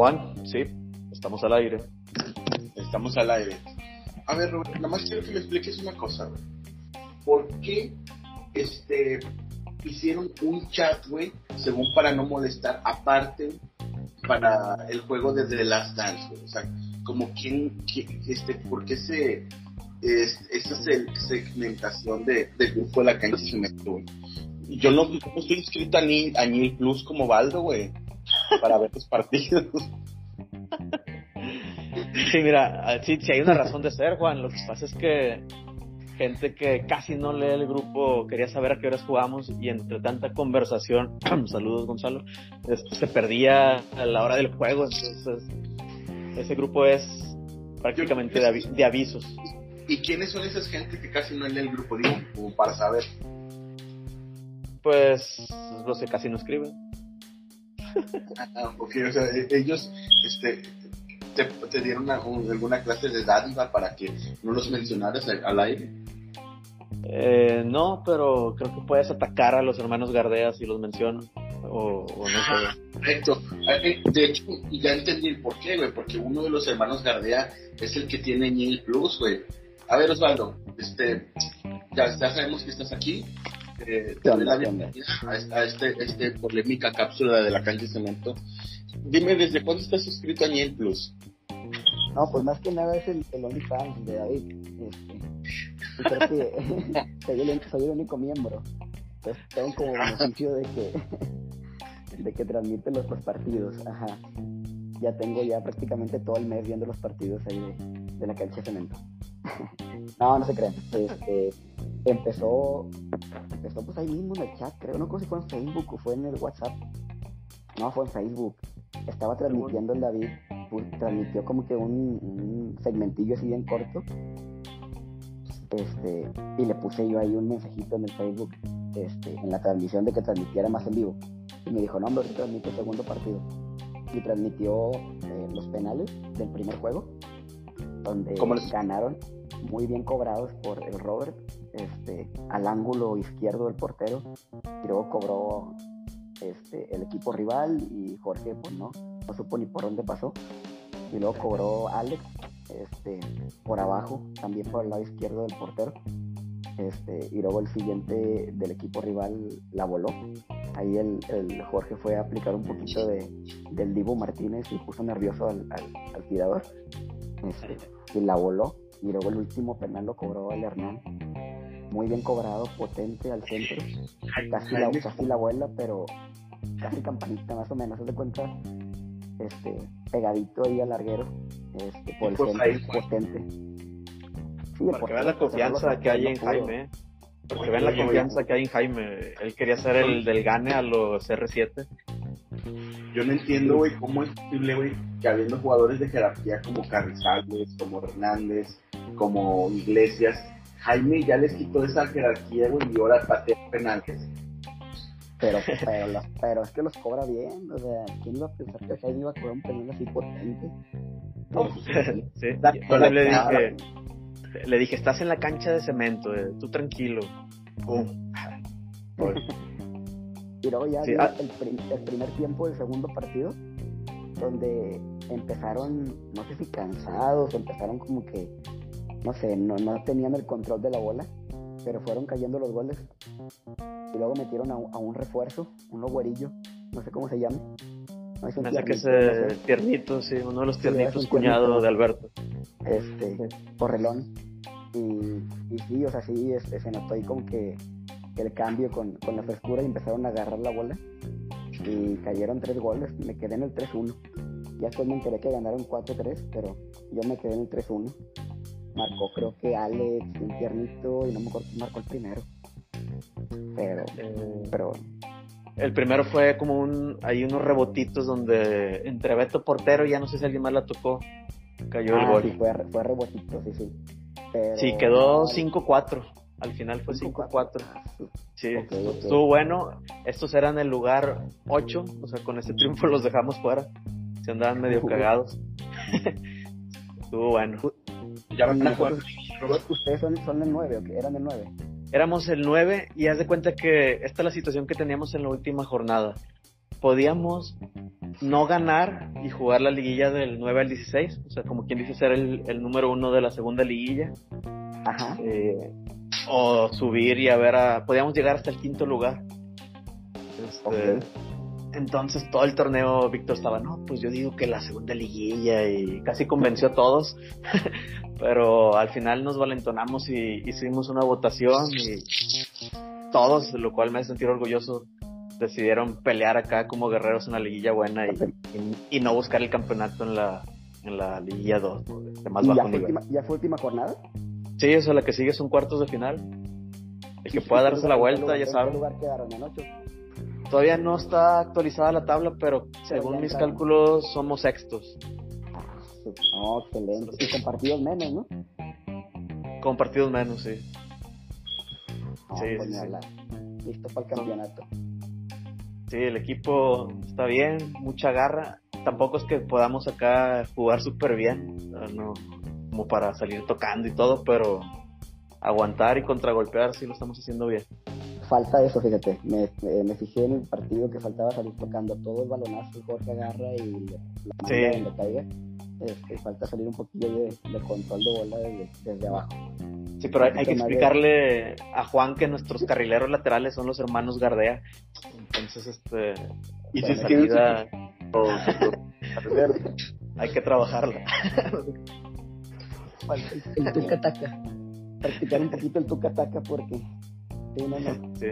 Juan, sí, estamos al aire. Estamos al aire. A ver, Robert, nada más quiero que me expliques una cosa, güey. ¿Por qué este, hicieron un chat, güey, según para no molestar, aparte para el juego de The Last Dance, güey? O sea, como quién, este, ¿por qué se, es, esa se- segmentación de, del grupo de la cancha se metió, güey? Yo no, estoy inscrito a Nil, a Plus como Baldo, güey, para ver los partidos. Sí, mira, ah, sí, sí hay una razón de ser, Juan. Lo que pasa es que gente que casi no lee el grupo quería saber a qué horas jugamos y entre tanta conversación, saludos Gonzalo, este, se perdía a la hora del juego. Entonces, ese grupo es prácticamente de, avi- de avisos. ¿Y quiénes son esas gente que casi no lee el grupo, digo, como para saber? Pues los que casi no escriben. Ah, ok, o sea, e- ellos este, te, te dieron una- un- alguna clase de dádiva para que no los mencionaras al, al aire. Eh, no, pero creo que puedes atacar a los hermanos Gardea si los menciono. O, o no sé. Correcto. Eh, De hecho, ya entendí el por qué, güey, porque uno de los hermanos Gardea es el que tiene Ñil Plus, güey. A ver, Osvaldo, este, ya, ya sabemos que estás aquí. Eh, doy la bienvenida a, esta- a este, este polémica cápsula de la cancha de cemento. Dime, ¿desde cuándo estás suscrito a Ñil Plus? No, pues más que nada es el, el OnlyFans de David. Este, y creo que soy, el, soy el único miembro. Entonces tengo como beneficio de que, de que transmite los, los partidos. Ajá. Ya tengo ya prácticamente todo el mes viendo los partidos ahí de, de la cancha de cemento. no, no se crean. Este, empezó, empezó pues ahí mismo en el chat, creo, no sé si fue en Facebook o fue en el WhatsApp. No, fue en Facebook. Estaba transmitiendo el David pu- transmitió como que un, un segmentillo así bien corto. Este, y le puse yo ahí un mensajito en el Facebook, este, en la transmisión de que transmitiera más en vivo. Y me dijo, no, hombre, transmite el segundo partido. Y transmitió eh, los penales del primer juego, donde ¿Cómo les- ganaron muy bien cobrados por el Robert, este, al ángulo izquierdo del portero. Y luego cobró este, el equipo rival y Jorge, pues no, no supo ni por dónde pasó. Y luego cobró Alex este, por abajo, también por el lado izquierdo del portero. Este, y luego el siguiente del equipo rival la voló. Ahí el, Jorge fue a aplicar un poquito de, del Divo Martínez y puso nervioso al tirador. Este, y la voló. Y luego el último penal lo cobró el Hernán. Muy bien cobrado, potente al centro. Casi la, casi la vuela, pero casi campanita más o menos. Haz de cuenta, este, pegadito ahí al larguero. Este, por el Pues centro, ahí potente. Sí, Para que vean la confianza que hay en pudo. Jaime. ¿eh? Para que vean la confianza que hay en Jaime. Él quería ser el del gane a los R7. Yo no entiendo, güey, cómo es posible, güey, que habiendo jugadores de jerarquía como Carrizales, como Hernández, como Iglesias, Jaime ya les quitó esa jerarquía, güey, y ahora patea penales. Pero, pero, los- pero es que los cobra bien. O sea, ¿quién iba a pensar que Jaime iba a cobrar un penal así potente? No, pues, Sí. Yo le, dije, le dije, estás en la cancha de cemento, eh, tú tranquilo. Pum. Y luego ya Sí, ah. el, prim- el primer tiempo del segundo partido, donde empezaron, no sé si cansados, empezaron como que, no sé, no, no tenían el control de la bola, pero fueron cayendo los goles. Y luego metieron a, un- a un refuerzo, un güerillo, no sé cómo se llama. No, es un que ese sé, tiernito, sí, uno de los tiernitos es cuñado tiernito. de Alberto. este, porrelón. Y, y sí, o sea, sí, este, se notó ahí como que el cambio con, con la frescura y empezaron a agarrar la bola. Y cayeron tres goles, me quedé en el 3-1. Ya después me enteré que ganaron 4-3, pero yo me quedé en el 3-1. Marcó creo que Alex, un tiernito, y no me acuerdo quién marcó el primero. Pero, Eh, pero el primero fue como un, hay unos rebotitos donde entre Beto Portero, ya no sé si alguien más la tocó, cayó el ah, gol. sí, fue, fue rebotito, sí, sí. Pero, Sí, quedó no, 5-4. Al final fue 5-4. Ah, sí. Sí, Ok, ok. estuvo bueno. Estos eran el lugar 8, o sea, con ese triunfo los dejamos fuera. Se andaban medio cagados. estuvo bueno. ya van a jugar. Ustedes son, son el 9, ¿o qué? Eran el 9. Éramos el 9 y haz de cuenta que esta es la situación que teníamos en la última jornada. podíamos no ganar y jugar la liguilla del 9 al 16, o sea, como quien dice ser el, el número uno de la segunda liguilla. Ajá. Eh, o subir y a ver a... Podíamos llegar hasta el quinto lugar. Este. Entonces todo el torneo Víctor estaba, no, pues yo digo que la segunda liguilla y casi convenció a todos, pero al final nos valentonamos y hicimos una votación y todos, lo cual me hace sentir orgulloso, decidieron pelear acá como guerreros en la liguilla buena y, y- y no buscar el campeonato en la, en la liguilla 2, de más ¿Y ya bajo nivel. última, ya fue última jornada? Sí, eso, la que sigue son cuartos de final. El que Sí, pueda darse ¿en la vuelta, lugar- ya ¿En sabe. qué lugar quedaron? ¿En ocho? Todavía no está actualizada la tabla, pero según mis cálculos somos sextos. No, excelente. Y con partidos menos, ¿no? Con partidos menos, sí. No, Sí, pues sí. Listo para el campeonato. Sí, el equipo está bien, mucha garra. Tampoco es que podamos acá jugar súper bien, o sea, no, como para salir tocando y todo, pero aguantar y contragolpear sí lo estamos haciendo bien. Falta eso, fíjate. Me, me, me fijé en el partido que faltaba salir tocando todo el balonazo, Jorge agarra y le- la manda Sí. donde caiga. Este, falta salir un poquillo de, de control de bola desde, desde abajo. Sí, pero hay, hay que más de- explicarle a Juan que nuestros carrileros laterales son los hermanos Gardea. Entonces, este, Y si la es que salida hay que trabajarla. El tuca-taca. Practicar un poquito el tuca-taca porque sí, no, no, Sí,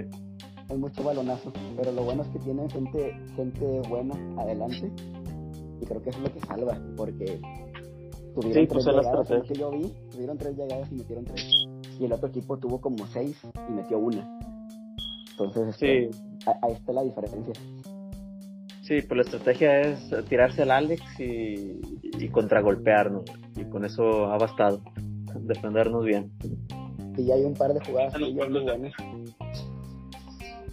hay mucho balonazo. Pero lo bueno es que tienen gente, gente buena adelante. Y creo que eso es lo que salva. Porque tuvieron Sí, tres pues es la llegadas, que yo vi, tuvieron tres llegadas y metieron tres. Y el otro equipo tuvo como seis y metió una. Entonces, este, sí, ahí está la diferencia. Sí, pues la estrategia es tirarse al Alex y, y contragolpearnos. Y con eso ha bastado. Defendernos bien. Y ya hay un par de jugadas.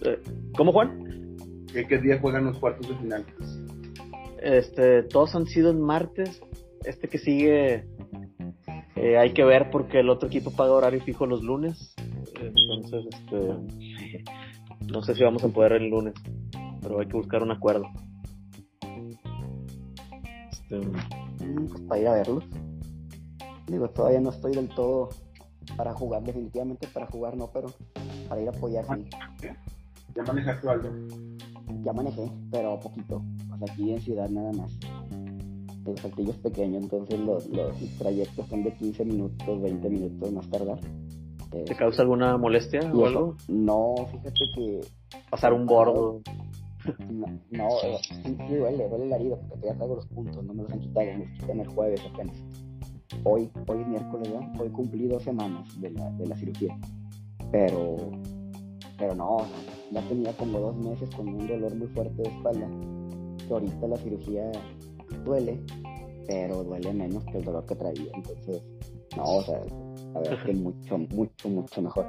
Eh, ¿Cómo, Juan? ¿Qué, qué día juegan los cuartos de final? Este, todos han sido en martes. Este que sigue eh, hay que ver porque el otro equipo paga horario fijo los lunes. Entonces, este, no sé si vamos a poder el lunes, pero hay que buscar un acuerdo. Este, pues para ir a verlos. Digo, todavía no estoy del todo para jugar, definitivamente para jugar no, pero para ir a apoyar sí. Ya manejaste algo. Ya manejé, pero poquito. O sea, aquí en ciudad nada más. El saltillo es pequeño, entonces los, los trayectos son de 15 minutos, 20 minutos más tardar. ¿Te causa alguna molestia o algo? No, fíjate que Pasar un bordo. No, no eh, sí, sí duele, duele la herida porque todavía traigo los puntos, no me los han quitado, me los quitan el jueves apenas. Hoy, hoy es miércoles, ¿verdad? Hoy cumplí dos semanas de la, de la cirugía. Pero, pero no, ya tenía como dos meses con un dolor muy fuerte de espalda. Que ahorita la cirugía duele, pero duele menos que el dolor que traía. Entonces, no, o sea, la verdad es que mucho, mucho, mucho mejor.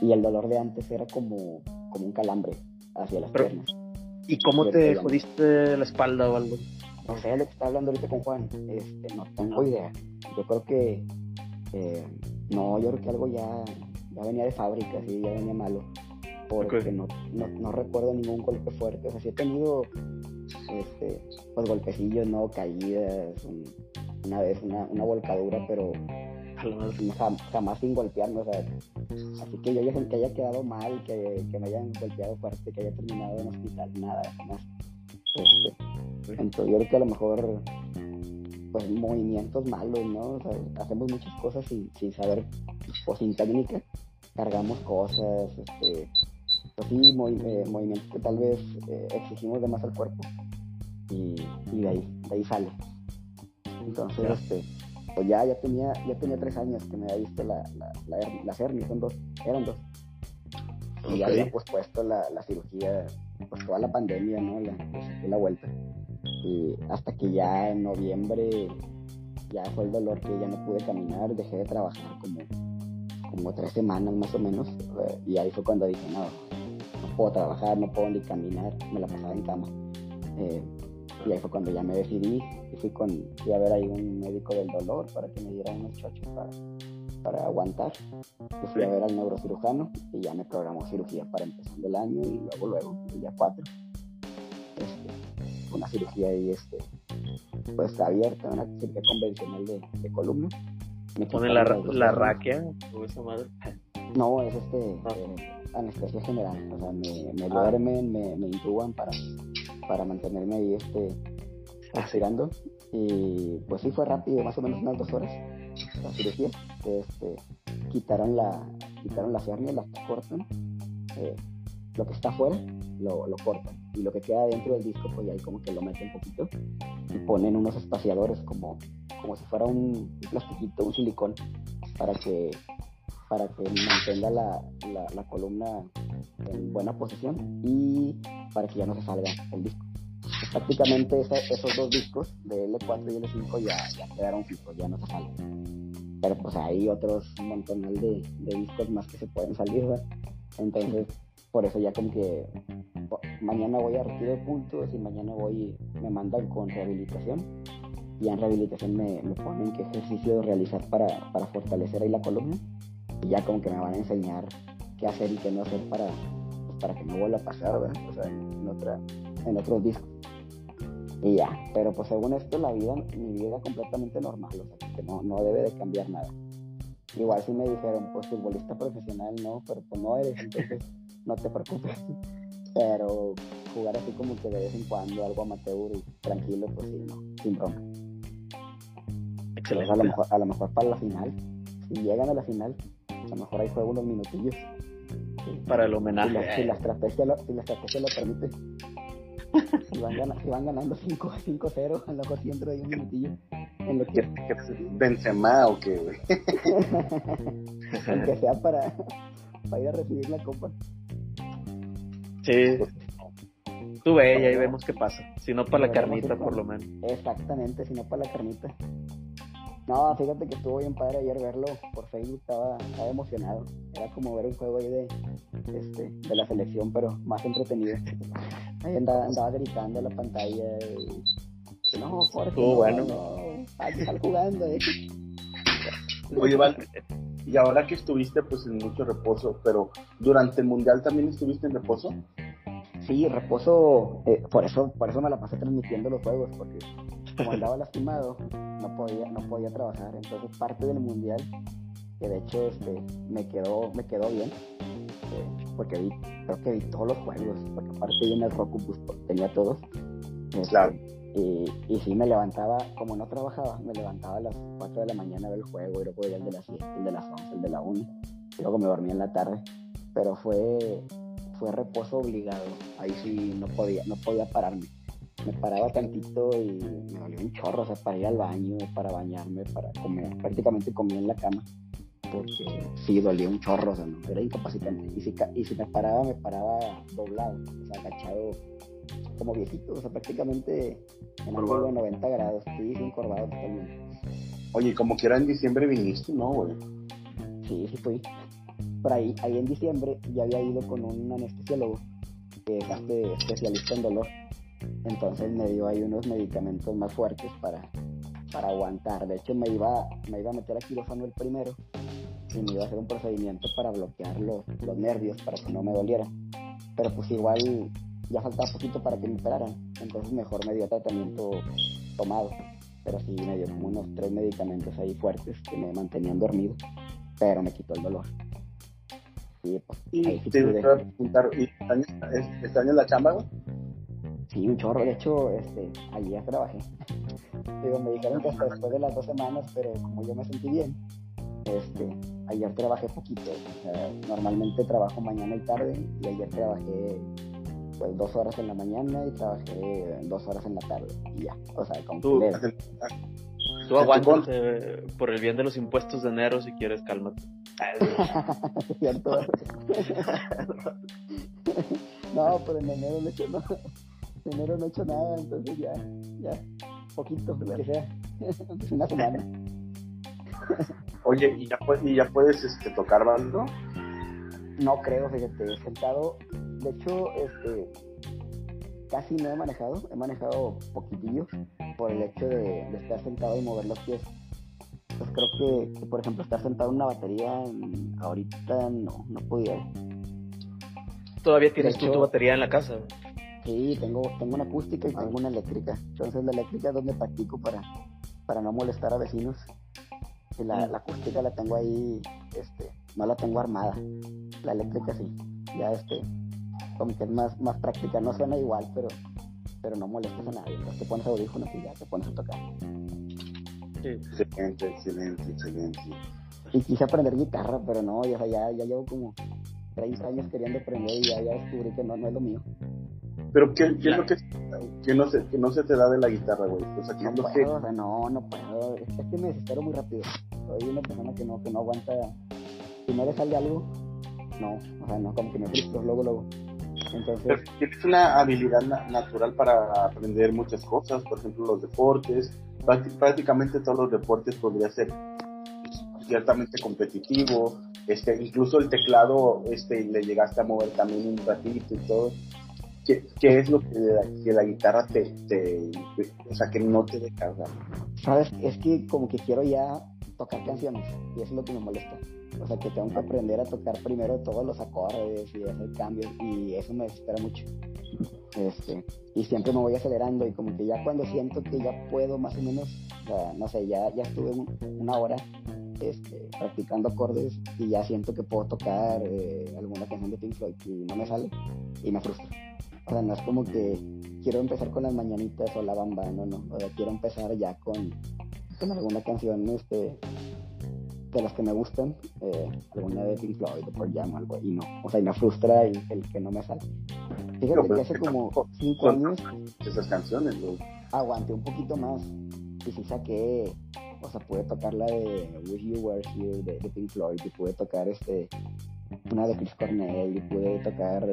Y el dolor de antes era como, como un calambre hacia las Pero- piernas. ¿Y cómo te jodiste la espalda o algo? No sé lo que está hablando ahorita con Juan. Este, no tengo idea. Yo creo que. eh, no, yo creo que algo ya, ya venía de fábrica, sí, ya venía malo. Porque no, no recuerdo ningún golpe fuerte. O sea, sí he tenido este, pues golpecillos, ¿no? Caídas, un- una vez una, una volcadura, pero Jamás sin golpearme. O sea, así que yo ya que haya quedado mal, que, que me hayan golpeado fuerte, que haya terminado en hospital, nada, jamás. Este, entonces yo creo que a lo mejor pues movimientos malos, ¿no? O sea, hacemos muchas cosas sin, sin saber o sin técnica, cargamos cosas, este, pues sí, movi- eh, movimientos que tal vez eh, exigimos de más al cuerpo y, y de ahí, de ahí sale. Entonces, este, pues ya, ya tenía, ya tenía tres años que me había visto la, la, la, her- las hernias, son dos, eran dos. Y ya había pues puesto la, la cirugía, pues toda la pandemia, ¿no? La, saqué la vuelta. Y hasta que ya en noviembre ya fue el dolor que ya no pude caminar, dejé de trabajar como, como tres semanas más o menos. eh, Y ahí fue cuando dije, no, no puedo trabajar, no puedo ni caminar, me la pasaba en cama. Eh, y ahí fue cuando ya me decidí y fui, con, fui a ver ahí un médico del dolor para que me diera unos chochos para, para aguantar. Y fui a ver al neurocirujano y ya me programó cirugía para empezando el año y luego, luego, el día 4. este, una cirugía ahí, este, pues abierta, una cirugía convencional de, de columna. Me pone la, la raquia o esa madre. No, es este ah. eh, anestesia general, o sea, me, me ah. duermen, me, me intuban para, para mantenerme ahí este aspirando y pues sí fue rápido, más o menos unas dos horas la cirugía. Este, quitaron la quitaron las hernias, las cortan, eh, lo que está afuera lo, lo, cortan. Y lo que queda dentro del disco pues ahí como que lo meten un poquito y ponen unos espaciadores como, como si fuera un, plastiquito, un silicón para que para que mantenga la, la, columna en buena posición y para que ya no se salga el disco. Prácticamente esos dos discos de L4 y L5 ya, ya quedaron fijos, ya no se salen. Pero pues hay otros montón de, de discos más que se pueden salir, ¿verdad? Entonces, por eso ya como que mañana voy a retiro de puntos y mañana voy, me mandan con rehabilitación. Y en rehabilitación me, me ponen qué ejercicio realizar para, para fortalecer ahí la columna. Y ya como que me van a enseñar qué hacer y qué no hacer para, pues, para que no vuelva a pasar, ¿verdad? O sea, en, otra, en otros discos. Y ya, pero pues según esto la vida, mi vida completamente normal, o sea, que no, no debe de cambiar nada. Igual si me dijeron, pues futbolista profesional no, pero pues no eres, entonces no te preocupes. Pero jugar así como que de vez en cuando algo amateur y tranquilo, pues sí, no, sin broma. Excelente. a, lo mejor, a lo mejor para la final, si llegan a la final, a lo mejor ahí juego unos minutillos. Para el homenaje. Si la, estrategia, lo, si la estrategia lo permite. Si van, ganando 5-0, a lo mejor si entro ahí un minutillo. En lo que... Benzema o qué, güey. Aunque sea para, para ir a recibir la copa. Sí. Tú ve y ahí vemos qué pasa. Si no para la carnita, por lo menos. Exactamente, si no para la carnita. No, fíjate que estuvo bien padre ayer verlo por Facebook, estaba, estaba emocionado. Era como ver un juego ahí de, este, de la selección, pero más entretenido. Ahí andaba, andaba gritando en la pantalla y, no, Jorge, bueno. No, hay que estar jugando. Eh. Oye, Val, y ahora que estuviste pues en mucho reposo, pero durante el mundial también estuviste en reposo. Sí, reposo, eh, por eso, por eso me la pasé transmitiendo los juegos, porque como andaba lastimado, no podía, no podía trabajar. Entonces parte del mundial, que de hecho este, me quedó, me quedó bien, eh, porque vi, creo que vi todos los juegos, porque aparte en el Roku pues, tenía todos. Este, claro y, y sí, me levantaba, como no trabajaba, me levantaba a las 4 de la mañana a ver el juego, y luego el de las 7, el de las 11, el de la 1, y luego me dormía en la tarde. Pero fue, fue reposo obligado, ahí sí no podía, no podía pararme. Me paraba tantito y me dolía un chorro, o sea, para ir al baño, para bañarme, para comer. Prácticamente comía en la cama, porque sí dolía un chorro, o sea, no, era incapacitante. Y si, y si me paraba, me paraba doblado, o sea, agachado como viejito, o sea, prácticamente en ángulo de 90 grados, sí, encorvado totalmente. Oye, como que era en diciembre viniste, ¿no, güey? Sí, sí fui. Por ahí, ahí en diciembre ya había ido con un anestesiólogo que es este especialista en dolor. Entonces me dio ahí unos medicamentos más fuertes para, para aguantar. De hecho, me iba, me iba a meter a quirófano el primero y me iba a hacer un procedimiento para bloquear los, los nervios para que no me doliera. Pero pues igual ya faltaba poquito para que me operaran, entonces mejor me dio tratamiento tomado, pero sí me dio como unos tres medicamentos ahí fuertes que me mantenían dormido, pero me quitó el dolor. Y pues, ¿Y te preguntar, ¿y este año la chamba, Sí, un chorro, de hecho, este, ayer trabajé. Digo, me dijeron que hasta después de las dos semanas, pero como yo me sentí bien, este, ayer trabajé poquito. normalmente trabajo mañana y tarde y ayer trabajé pues dos horas en la mañana y trabajé dos horas en la tarde y ya, o sea, como tú, tú aguantas por el bien de los impuestos de enero si quieres, cálmate. Cierto. no, pero en enero no En enero no he hecho nada, entonces ya, ya, poquito, lo que sea, una semana. Oye, ¿y ya, y ya puedes este, tocar bando? No creo, fíjate, he sentado de hecho, este, casi no he manejado, he manejado poquitillo por el hecho de, estar sentado y mover los pies. Pues creo que, por ejemplo, estar sentado en una batería ahorita no, no podía. ¿Todavía tienes tu batería en la casa? Sí, tengo, tengo una acústica y tengo una eléctrica. Entonces la eléctrica es donde practico para, para no molestar a vecinos. Y la, la acústica la tengo ahí, este, no la tengo armada. La eléctrica sí. Ya este, como que es más, más práctica, no suena igual, pero, pero no molestas a nadie. Entonces te pones audífonos y ya te pones a tocar. Excelente, excelente, excelente. Y quise aprender guitarra, pero no, ya, ya, ya llevo como 30 años queriendo aprender y ya, ya descubrí que no, no es lo mío. Pero ¿qué, qué es lo que, que, no se, que no se te da de la guitarra, güey? O sea, ¿qué No es lo puedo, que... o sea, no, no puedo. Es que me desespero muy rápido. Soy una persona que no, que no aguanta. Si no le sale algo, no, o sea, no, como que me frustro luego, luego. Entonces, tienes una habilidad na- natural para aprender muchas cosas, por ejemplo, los deportes. Prácti- Prácticamente todos los deportes podría ser ciertamente competitivo. Este, incluso el teclado este, le llegaste a mover también un ratito y todo. ¿Qué, es lo que la, la guitarra te, te, o sea, que no te sea, ¿sabes? Es que como que quiero ya tocar canciones y eso es lo que me molesta. O sea, que tengo que aprender a tocar primero todos los acordes y hacer cambios y eso me desespera mucho. Este, y siempre me voy acelerando y como que ya cuando siento que ya puedo más o menos, o sea, no sé, ya, ya estuve un- una hora este, practicando acordes y ya siento que puedo tocar eh, alguna canción de Pink Floyd y no me sale y me frustra. O sea, no es como que quiero empezar con las mañanitas o la bamba, no, no. O sea, quiero empezar ya con, con alguna canción este, de las que me gustan, eh, alguna de Pink Floyd o por Jam o algo, y no. O sea, y me frustra el, el que no me sale. Fíjate que hace como tampoco cinco son años esas canciones, güey. aguanté un poquito más y sí saqué, o sea, pude tocar la de Wish You Were Here de, de Pink Floyd y pude tocar este una de Chris Cornell y pude tocar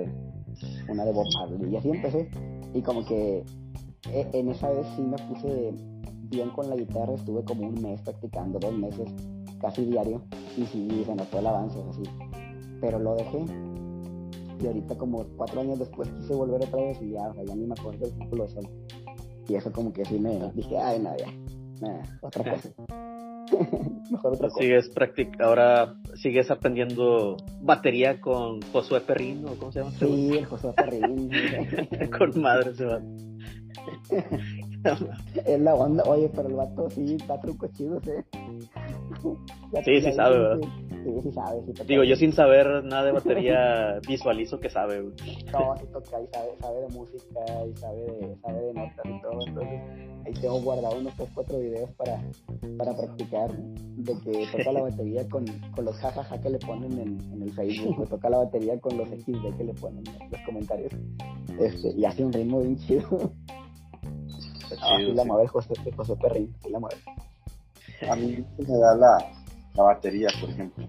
una de Bob Marley y así empecé y como que e- en esa vez sí me puse bien con la guitarra, estuve como un mes practicando, dos meses casi diario y sí se notó el avance así, pero lo dejé y ahorita como cuatro años después quise volver otra vez y ya, o sea, ya ni me acuerdo del círculo de sol. Y eso como que sí me dije, ay, no, ya, nah, otra cosa. Mejor otra cosa. Sigues practic ahora sigues aprendiendo batería con Josué Perrín, ¿o cómo se llama? Sí, el Josué Perrín. con madre se va. es la onda. Oye, pero el vato sí da trucos chidos, ¿eh? Sí, sí sabe, ¿verdad? Que- Sí, sí sabe. Sí toca- Digo, yo sin saber nada de batería visualizo que sabe, güey. No, sí toca y sabe, sabe de música y sabe de, sabe de notas y todo. Entonces, ahí tengo guardado unos 3, 4 videos para, para practicar. De que toca la batería con, con los jajaja que le ponen en, en el Facebook, o toca la batería con los XD que le ponen en los comentarios. Este, y hace un ritmo bien chido. Ah, sí, la sí. mueve José, José Perrín, sí la mueve. A mí me da la, la batería, por ejemplo.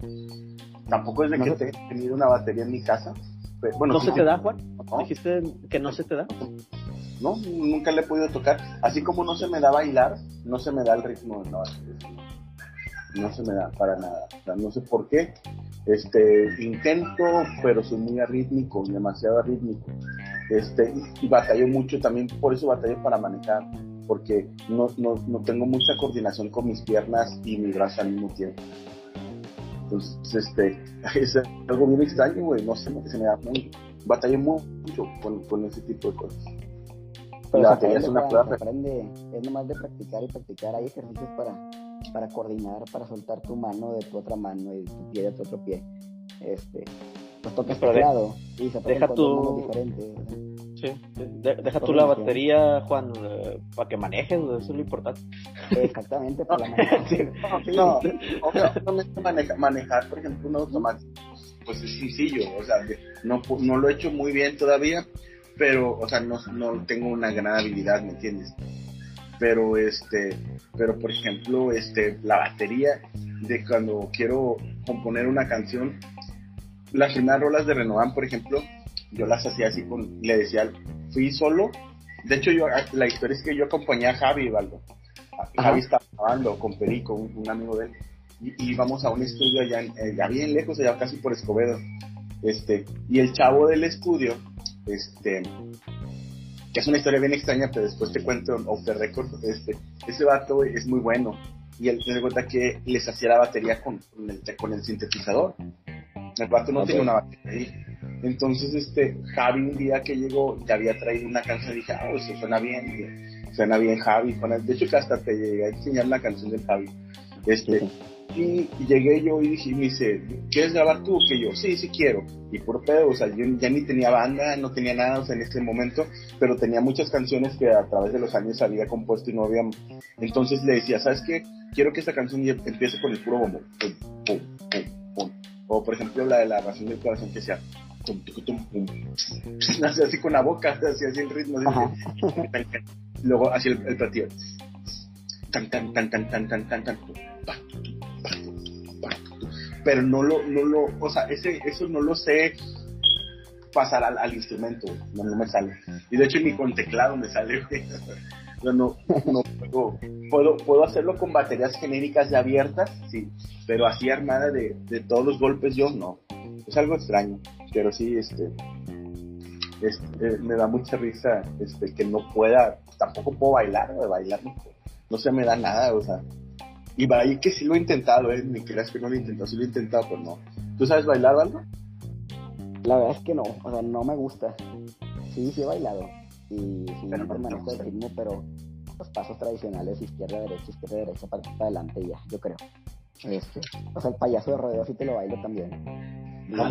Tampoco es de No que se- tenga tenido una batería en mi casa. pero- bueno, ¿No sí se te da, Juan? ¿no? ¿Dijiste que no se te da? No, nunca le he podido tocar. Así como no se me da bailar, no se me da el ritmo de la batería. No se me da para nada. O sea, no sé por qué. Este, intento, pero soy muy arrítmico, demasiado arrítmico. Este, y, y batallo mucho también, por eso batallo para manejar, porque no, no, no tengo mucha coordinación con mis piernas y mi brazo al mismo tiempo. Entonces, este, es algo bien extraño, güey, no sé, se me da muy, batallo mucho con, con ese tipo de cosas. Pero La batería es una prueba aprende. Es nomás de practicar y practicar. Hay ejercicios para, para coordinar, para soltar tu mano de tu otra mano y tu pie de tu otro pie. Este, pues tocas teclado y se aprende deja con tu- manos diferentes. Sí. De- deja tú la batería, Juan, eh, para que manejes, eso es lo importante. Exactamente, para la mano. Sí. No, obviamente maneja- manejar, por ejemplo, un automático, pues es sencillo, o sea, no, pu- no lo he hecho muy bien todavía, pero, o sea, no, no tengo una gran habilidad, ¿me entiendes? Pero, este, pero por ejemplo, este, la batería, de cuando quiero componer una canción, las primeras rolas de Renovan, por ejemplo, yo las hacía así con, le decía, fui solo, de hecho yo, la historia es que yo acompañé a Javi, Valdo, Javi estaba grabando con Perico, un, un amigo de él, y, íbamos a un estudio allá, en, eh, ya bien lejos, allá casi por Escobedo, este, y el chavo del estudio, este, que es una historia bien extraña, pero después te cuento off the record, este, ese vato es muy bueno, y él se cuenta que les hacía la batería con, con, el, con el sintetizador, el vato no Ok. tiene una batería ahí, Entonces, este, Javi un día que llegó ya había traído una canción y dije, ah, pues suena bien, suena bien Javi. De hecho, que hasta te llegué a enseñar la canción de Javi. Este, y, llegué yo y dije, me dice, ¿quieres grabar tú que yo? Sí, sí quiero. Y por pedo, o sea, yo ya ni tenía banda, no tenía nada, o sea, en ese momento, pero tenía muchas canciones que a través de los años había compuesto y no había. Entonces le decía, ¿sabes qué? Quiero que esta canción empiece con el puro bombo. Pum, pum, pum, pum. O por ejemplo, la de la razón del corazón que sea. Tum, tum, tum, pum. así con la boca, así, así el ritmo. Luego, así el, el platillo. Tan, tan, tan, tan, tan, tan, tan, tan pero no lo, no lo, o sea, ese, eso no lo sé pasar al, instrumento, no, me sale. Y de hecho ni con teclado me sale, No, no, no puedo, puedo, puedo hacerlo con baterías genéricas ya abiertas, sí, pero así armada de, de todos los golpes yo no. Es algo extraño, pero sí, este, este me da mucha risa este, que no pueda, tampoco puedo bailar, de bailar no, no se me da nada, o sea, y ahí que sí lo he intentado, ¿eh? Ni creas que no lo he intentado, sí lo he intentado, pero no. ¿Tú sabes bailar algo? La verdad es que no, o sea, no me gusta. Sí, sí he bailado. Y sí me permanezco el ritmo, pero los pasos tradicionales, izquierda, derecha, izquierda, derecha, para, para adelante ya, yo creo. Este, o sea, el payaso de rodeo sí te lo bailo también. No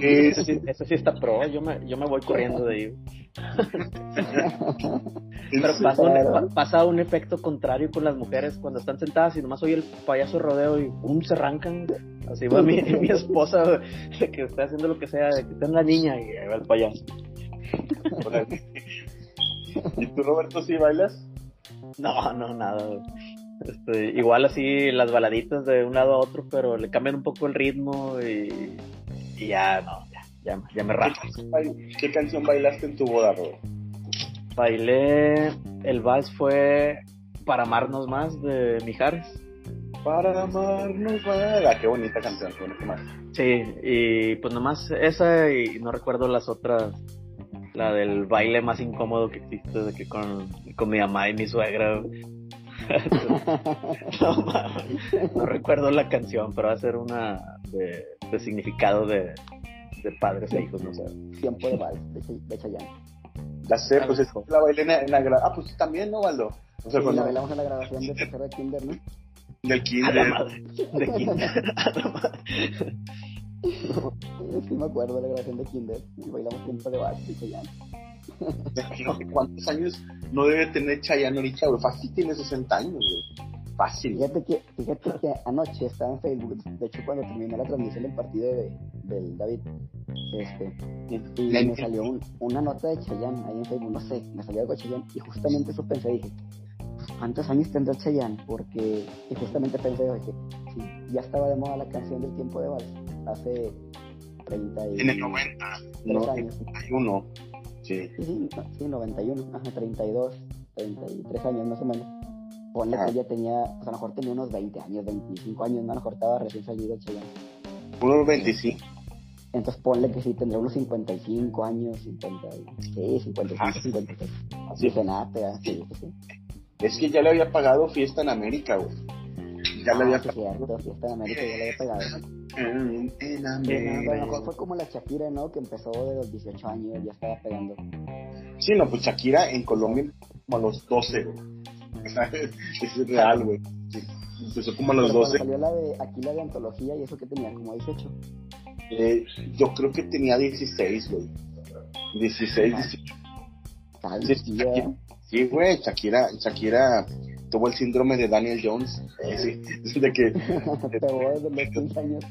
Eso sí, sí está pro, yo me, yo me voy corriendo de ahí. Pero pasa un, pasa un, efecto contrario con las mujeres cuando están sentadas y nomás oye el payaso rodeo y ¡pum! se arrancan. Así va mi, mi esposa de que está haciendo lo que sea, de que está en la niña y ahí va el payaso. ¿Y tú, Roberto, sí bailas? No, no, nada. Este, igual así las baladitas de un lado a otro, pero le cambian un poco el ritmo y y ya, no, ya, ya, me rajo. ¿Qué, canción bailaste en tu boda, Rob? Bailé, el vals fue Para amarnos más de Mijares. Para amarnos más. Ah, qué bonita canción, qué más. Sí, y pues nomás esa y no recuerdo las otras. La del baile más incómodo que existe, de que con, con mi mamá y mi suegra. no, recuerdo la canción, pero va a ser una de, significado de, de, padres e hijos, no sé. Tiempo de vals, de, de Chayanne. La sé, pues es la bailé en la, grabación. Ah, pues también, ¿no, Waldo? O sea, la bailamos en la grabación de tercero de Kinder, ¿no? Del Kinder. De Kinder. sí me acuerdo de la grabación de Kinder. Y bailamos tiempo de vals de Chayanne. Cuántos años no debe tener Chayanne ahorita, güey. Fácil tiene 60 años, güey. Fácil. Fíjate que, fíjate que anoche estaba en Facebook, de hecho cuando terminé la transmisión del partido de, del David, este, y me salió una nota de Chayanne ahí en Facebook, no sé, me salió algo de Chayanne, y justamente eso pensé, dije, ¿cuántos años tendrá Chayanne? Porque, y justamente pensé, dije, si ya estaba de moda la canción del tiempo de vals, hace 30 y... En el 90, no, años. 91. Sí. Sí, sí, 91, ajá, 32, 33 años más o menos. Ponle que ella tenía, pues a lo mejor tenía unos 20 años, 25 años, ¿no? a lo mejor estaba recién salido Cheyenne. Unos 25. Entonces ponle que sí, tendría unos 55 años, 50, sí, 55, ah, 56. Así es nada, sí, sí, sí. Es que ya le había pagado Fiesta en América, güey. Ya le había ah, pagado. Fiesta en América ya le había pagado. En, en América. mejor fue como la Shakira, ¿no? Que empezó de los 18 años, ya estaba pegando. Sí, no, pues Shakira en Colombia como a los 12, güey. es real, güey. empezó como a los 12. Salió la de, aquí la de antología y eso que tenía, como 18. Eh, yo creo que tenía 16, güey. 16, 18. sí, güey, Shakira, Shakira tuvo el síndrome de Daniel Jones. Sí, de que. desde los 15 años.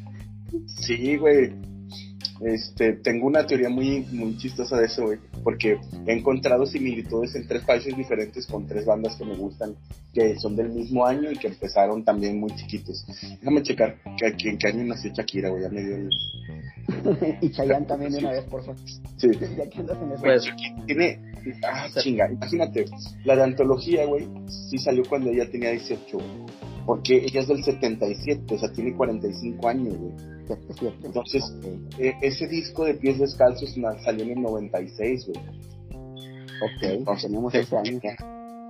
Sí, güey. Este, tengo una teoría muy, muy chistosa de eso, güey, porque he encontrado similitudes en tres países diferentes con tres bandas que me gustan, que son del mismo año y que empezaron también muy chiquitos. Déjame checar que, en qué año nació Shakira, güey, ya me dio el... y Chayanne también de una vez, por favor. Sí. ya que andas en eso. Pues, tiene... Ah, chinga, imagínate, la de antología, güey, sí salió cuando ella tenía 18, porque ella es del 77, o sea, tiene 45 años, güey. Entonces, e, ese disco de pies descalzos salió en el 96, güey. Ok, Entonces, teníamos ese año.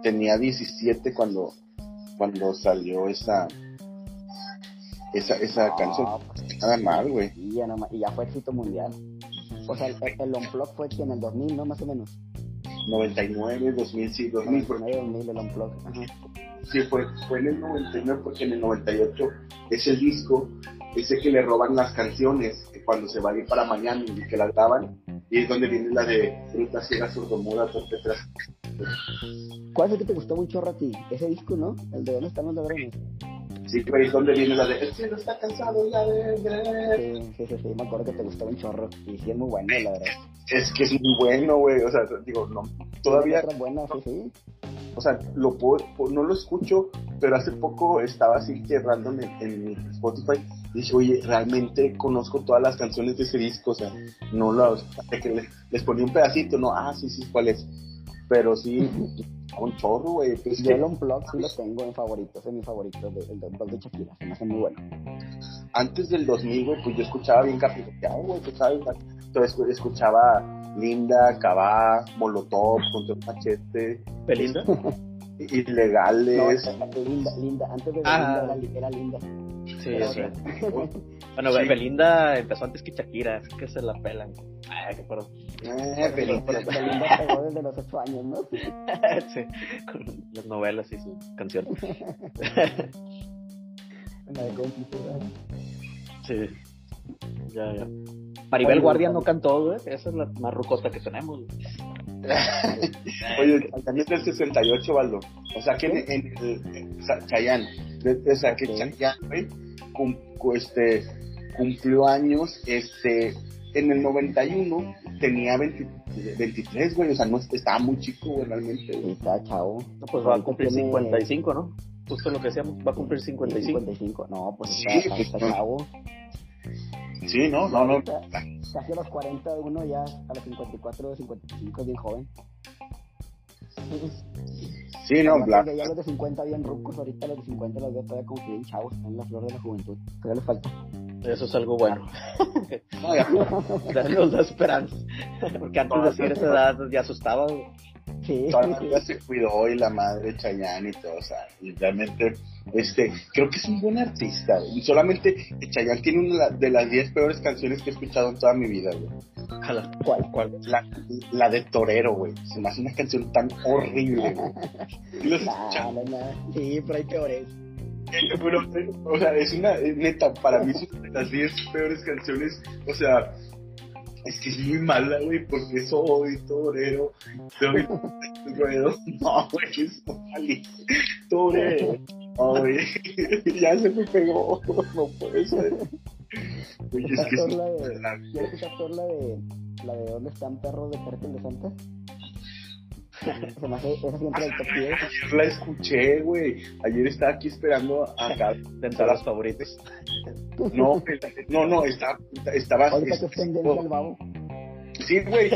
Tenía, 17 cuando, cuando salió esa esa, esa canción. Pues, nada mal, güey. Y ya, y ya fue éxito mundial. O sea, el, el Unplug fue que en el 2000, ¿no? Más o menos. 99, 2000, sí, 2000. 99, 2000 el Unplug. Ajá. Sí, fue, fue en el 99 porque en el 98 ese disco, ese que le roban las canciones que cuando se va a ir para Miami y que las graban, y es donde viene la de Fruta Ciega Sordomuda, etcétera. ¿Cuál es el que te gustó mucho a ti? Ese disco, ¿no? El de ¿Dónde están los ladrones? Sí, pero es donde viene la de El cielo está cansado ya de ver. Sí, sí, sí, sí, me acuerdo que te gustó un chorro. Y sí, es muy bueno, la verdad. Es que es muy bueno, güey. O sea, digo, no, todavía, buena, sí, sí. o sea, lo puedo, no lo escucho, pero hace poco estaba así que random en, en Spotify. Y dije, oye, realmente conozco todas las canciones de ese disco, o sea, no las, de que les, les ponía un pedacito, no, ah, sí, sí, cuál es. Pero sí, un chorro, güey. Pues Yo que el Unplug sí lo tengo en favoritos, es mi favorito, de- el de Unplug de Shakira, se me hace muy bueno. antes del 2000, güey, pues yo escuchaba bien capiroteado, güey, bien entonces pues, escuchaba Linda, Cabá, Molotov, Contra un Machete, Belinda. Ilegales. No, linda, linda, antes de Ah. Belinda era, era linda. Sí, sí. Bueno, Sí. Belinda empezó antes que Shakira, así que se la pelan. Ay, qué paro. Eh, Pero Belinda. Belinda pegó desde los 8 años, ¿no? sí, con las novelas y sus canciones. La de. Sí. Ya, ya. Maribel Guardia no cantó, güey. Esa es la más rucota que tenemos. güey. Oye, también del 68, Valdo. O sea que en, en el en Sa- Chayanne, de- o sea que Ok. Chayanne, güey, cum- cu- este, cumplió años, este, en el 91 tenía 20 23, güey, o sea, no estaba muy chico, güey, realmente, güey. está chavo. No, pues va a cumplir tiene 55, ¿no? Justo lo que decíamos, va a cumplir 55. 55. No, pues Sí, está, pues, está no. chavo. Sí, no, no, no. Casi a los 40, uno ya a los 54, 55 es bien joven. Sí, no, que Ya los de 50 bien rucos, ahorita los de 50 los veo todavía como que bien chavos, están en la flor de la juventud. Todavía les falta. Eso es algo bueno. Nos da esperanza. Porque antes de decir esa edad ya asustaba. Sí, toda la vida se cuidó y la madre Chayanne y todo, o sea, y realmente, este, creo que es un buen artista, güey. y solamente Chayanne tiene una de las 10 peores canciones que he escuchado en toda mi vida, güey. ¿Cuál? ¿Cuál? La, la de Torero, güey, se me hace una canción tan horrible, güey. Nah, nah, nah. Sí, pero hay peores. pero, o sea, es una, eh, neta, para mí es una de las 10 peores canciones, o sea, es que es muy mala, güey, porque soy torero, soy torero, no, güey, es malísimo, torero, güey, ya se me pegó, no puede ser. Güey, es que es la de- la- ¿Ya escuchaste actor la de la de dónde están perros de Cártel de Santa? Se me hace, esa siempre el top 10. Ayer la escuché, güey, ayer estaba aquí esperando acá, Dentro de los favoritos. no, no, no, estaba, estaba, Ahorita que es tendencia al babo. Sí, güey,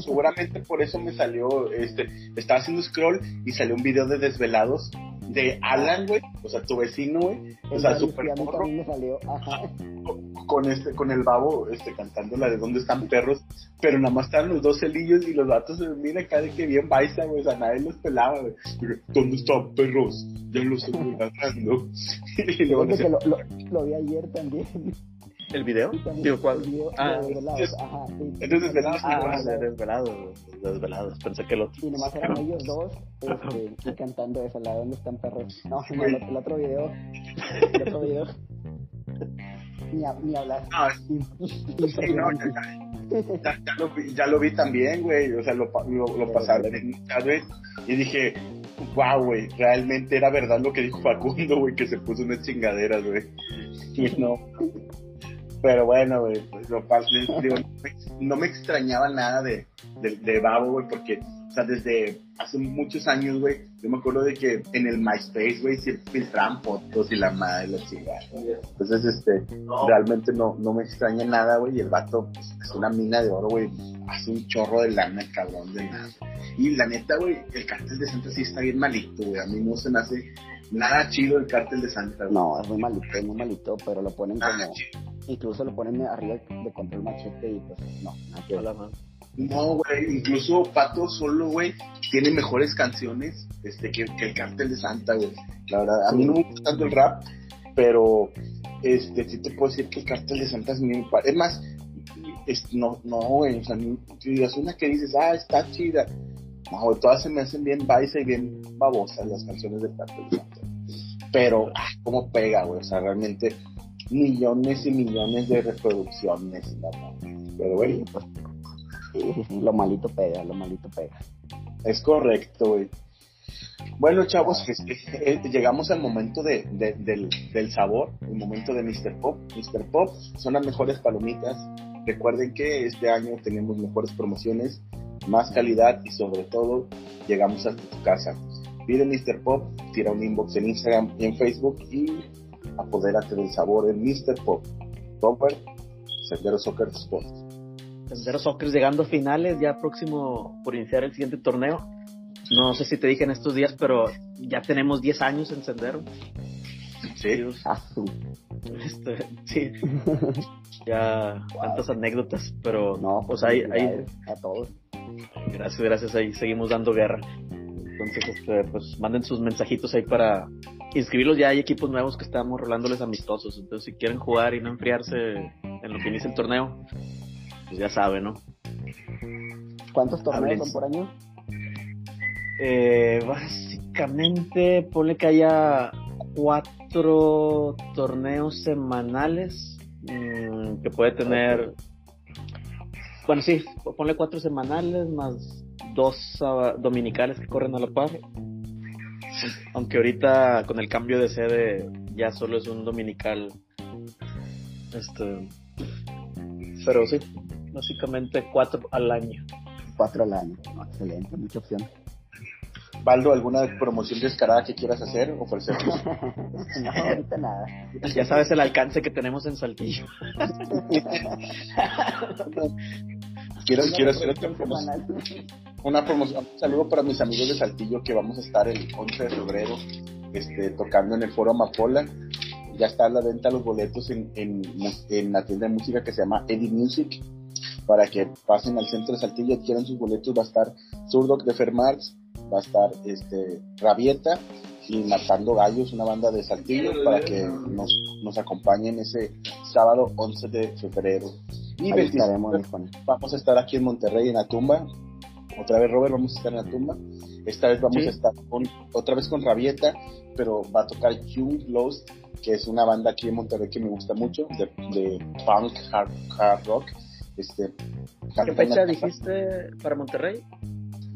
seguramente por eso me salió, este, estaba haciendo scroll y salió un video de desvelados de Alan, güey, o sea, tu vecino, güey, o sea. Ajá. con este, con el babo, este, cantando la de dónde están perros, pero nada más estaban los dos celillos y los vatos se mira acá de que bien baisa, güey, o sea, nadie los pelaba, güey. ¿Dónde están perros? Ya los estoy agarrando. y luego que lo, lo, lo vi ayer también. ¿El video? Digo, ¿cuál? El video Ah, de Desvelados, es- Ajá, sí. es de Desvelados, Ah, sí, de desvelados. de desvelados. Pensé que el otro. Y nomás eran ellos dos este, y cantando esa, la de dónde están perros. No, no, el, el otro video. El otro video. Ni, a- ni hablar. "Ah, Impresionante. Sí, no, ya, ya- ya lo vi, ya lo vi también, güey. O sea, lo, lo, lo pasaron en. Y dije, wow, güey, realmente era verdad lo que dijo Facundo, güey, que se puso unas chingaderas, güey. Y no. Pero bueno, güey, pues lo pasé. Digo, no, me, no me extrañaba nada de, de, de Babo, güey, porque, o sea, desde hace muchos años, güey, yo me acuerdo de que en el MySpace, güey, se filtraban fotos y la madre la chingada. Entonces, este, realmente no, no me extraña nada, güey, y el vato pues, es una mina de oro, güey, hace un chorro de lana, cabrón, de nada. Y la neta, güey, el cártel de Santa sí está bien malito, güey, a mí no se me hace nada chido el cártel de Santa, güey. No, es muy malito, es muy malito, pero lo ponen Nada como. chido. Incluso lo ponen arriba de control machete y pues no, nada que ver. No, güey, incluso Pato solo, güey, tiene mejores canciones este, que, que el Cártel de Santa, güey. La verdad, a mí no me gusta tanto el rap, pero este, sí te puedo decir que el Cártel de Santa es mi... Es más, es, no, no, güey, o sea, es una que dices, ah, está chida. No, todas se me hacen bien baisa y bien babosas las canciones de Cartel Pero, ah, cómo pega, güey, o sea, realmente millones y millones de reproducciones, Pero, güey, pues, lo malito pega, lo malito pega. Es correcto, güey. Bueno, chavos, eh, llegamos al momento de, del, del, sabor, el momento de Mr. Pop. Mr. Pop son las mejores palomitas. Recuerden que este año tenemos mejores promociones, más calidad y sobre todo llegamos hasta tu casa. Pide Mr. Pop, tira un inbox en Instagram y en Facebook y apodérate del sabor en Mr. Pop. Robert, Sendero Soccer Sports. Sendero Soccer llegando a finales, ya próximo por iniciar el siguiente torneo. No sé si te dije en estos días, pero ya tenemos 10 años en Sendero. Sí. Este, sí. ya tantas anécdotas, pero no, pues ahí, ahí a todos. Gracias, gracias, ahí seguimos dando guerra. Entonces, este, pues manden sus mensajitos ahí para inscribirlos. Ya hay equipos nuevos que estamos rolándoles amistosos. Entonces, si quieren jugar y no enfriarse en lo que inicia el torneo, pues ya saben, ¿no? ¿Cuántos torneos son por año? Eh, básicamente, ponle que haya cuatro torneos semanales mm, que puede tener. Bueno, sí, ponle cuatro semanales más dos dominicales que corren a la par. Aunque ahorita con el cambio de sede ya solo es un dominical. Este. Pero sí, básicamente cuatro al año. Cuatro al año, excelente, mucha opción. Valdo, ¿alguna promoción descarada que quieras hacer, o ofrecer? no, ahorita nada. Ya sabes el alcance que tenemos en Saltillo. quiero, quiero hacer. Una promoción, un saludo para mis amigos de Saltillo que vamos a estar el 11 de febrero este, tocando en el Foro Amapola. Ya está a la venta los boletos en, en, en la tienda de música que se llama Eddie Music para que pasen al centro de Saltillo, adquieran sus boletos. Va a estar Surdoc de Fermarx, va a estar este Rabieta y Matando Gallos, una banda de Saltillo, para que nos, nos acompañen ese sábado 11 de febrero. Y vamos a estar aquí en Monterrey, en la tumba. Otra vez, Robert, vamos a estar en la tumba. Esta vez vamos a estar con, otra vez con Rabieta, pero va a tocar Young Lost, que es una banda aquí en Monterrey que me gusta mucho, de, de punk, hard, hard rock. Este, ¿Qué fecha dijiste para Monterrey?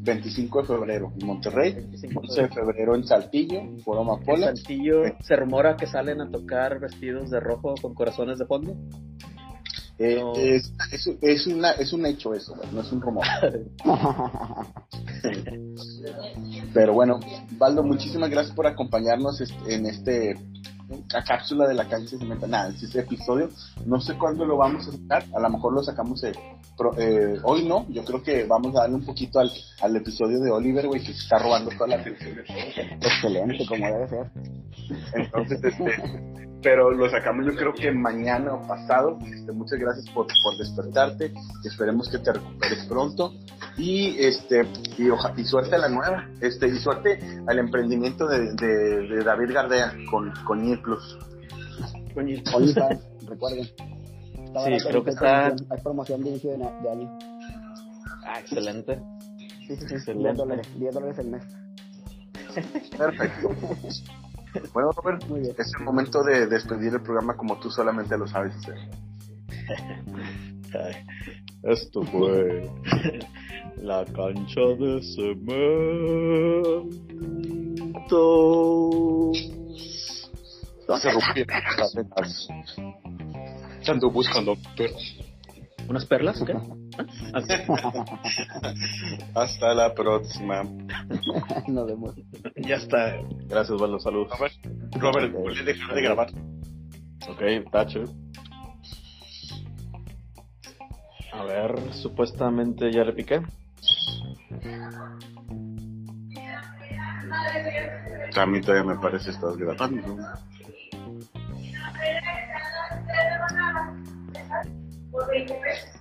25 de febrero en Monterrey, 11 de febrero en Saltillo, Amapola. En Saltillo se rumora que salen a tocar vestidos de rojo con corazones de fondo. Eh, es, es, una, es un hecho eso, no es un rumor. Pero bueno, Valdo, muchísimas gracias por acompañarnos en este la cápsula de la cancha de nada, este episodio, no sé cuándo lo vamos a sacar, a lo mejor lo sacamos eh, eh, hoy no, yo creo que vamos a darle un poquito al, al episodio de Oliver, güey, que se está robando toda la atención Excelente, como debe ser. Entonces, este, pero lo sacamos yo creo que mañana o pasado. Este, muchas gracias por, por despertarte, esperemos que te recuperes pronto. Y este y, y suerte a la nueva, este y suerte al emprendimiento de, de, David Gardea con con Plus. Con recuerden. Sí, creo que está. Hay promoción de inicio de, año. Ah, excelente. Sí, sí, sí. 10 dólares, 10 dólares el mes. Perfecto. Bueno, Robert, es el momento de despedir el programa como tú solamente lo sabes hacer. Esto fue la cancha de cemento. Se rompieron Ando buscando perlas. ¿Unas perlas? ¿Qué? Hasta la próxima. Nos vemos. Ya está. Gracias, Valdo. Saludos. Robert, Robert, dejar de grabar. Ok, tacho. A ver, supuestamente ya le piqué. A mí todavía me parece que estás grabando. Por 20 pesos.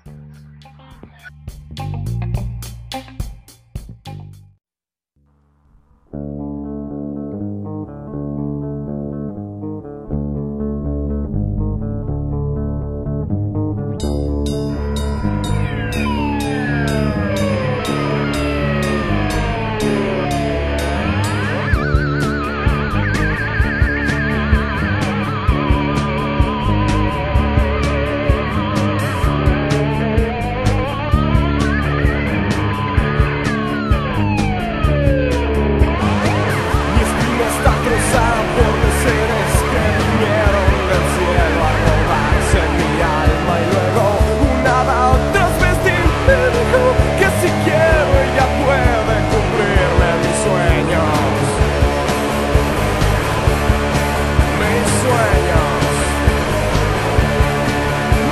sueños,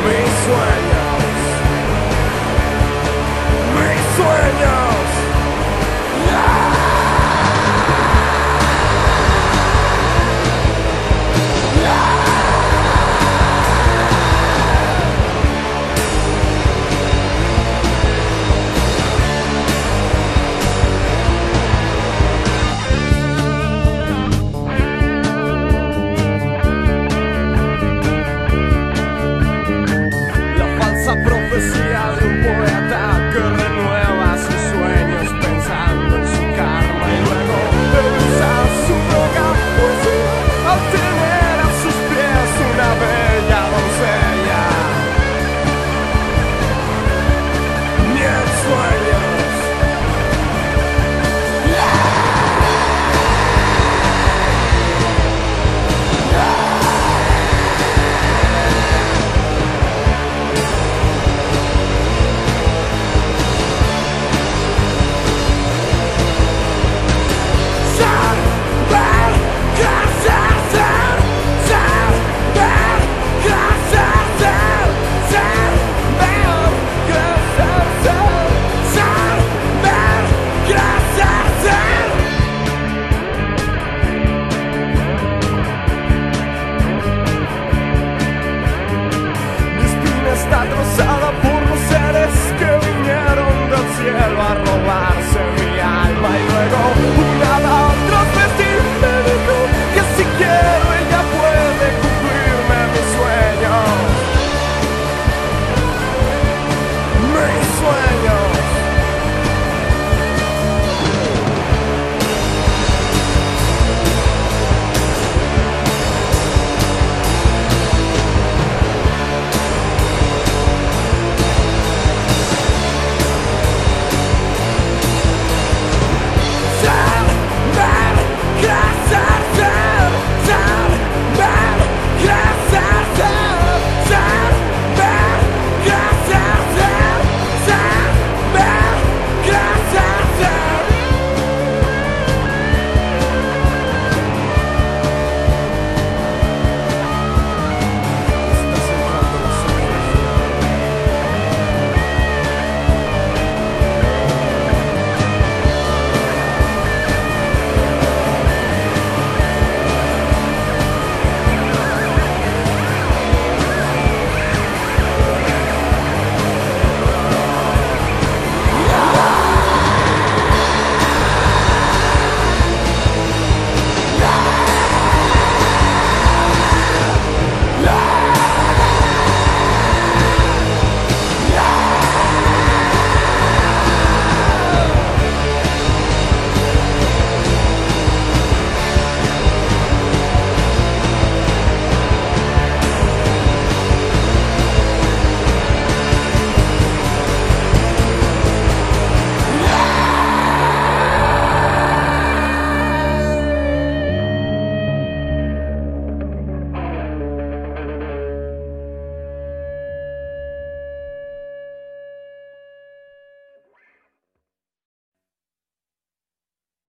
mis sueños.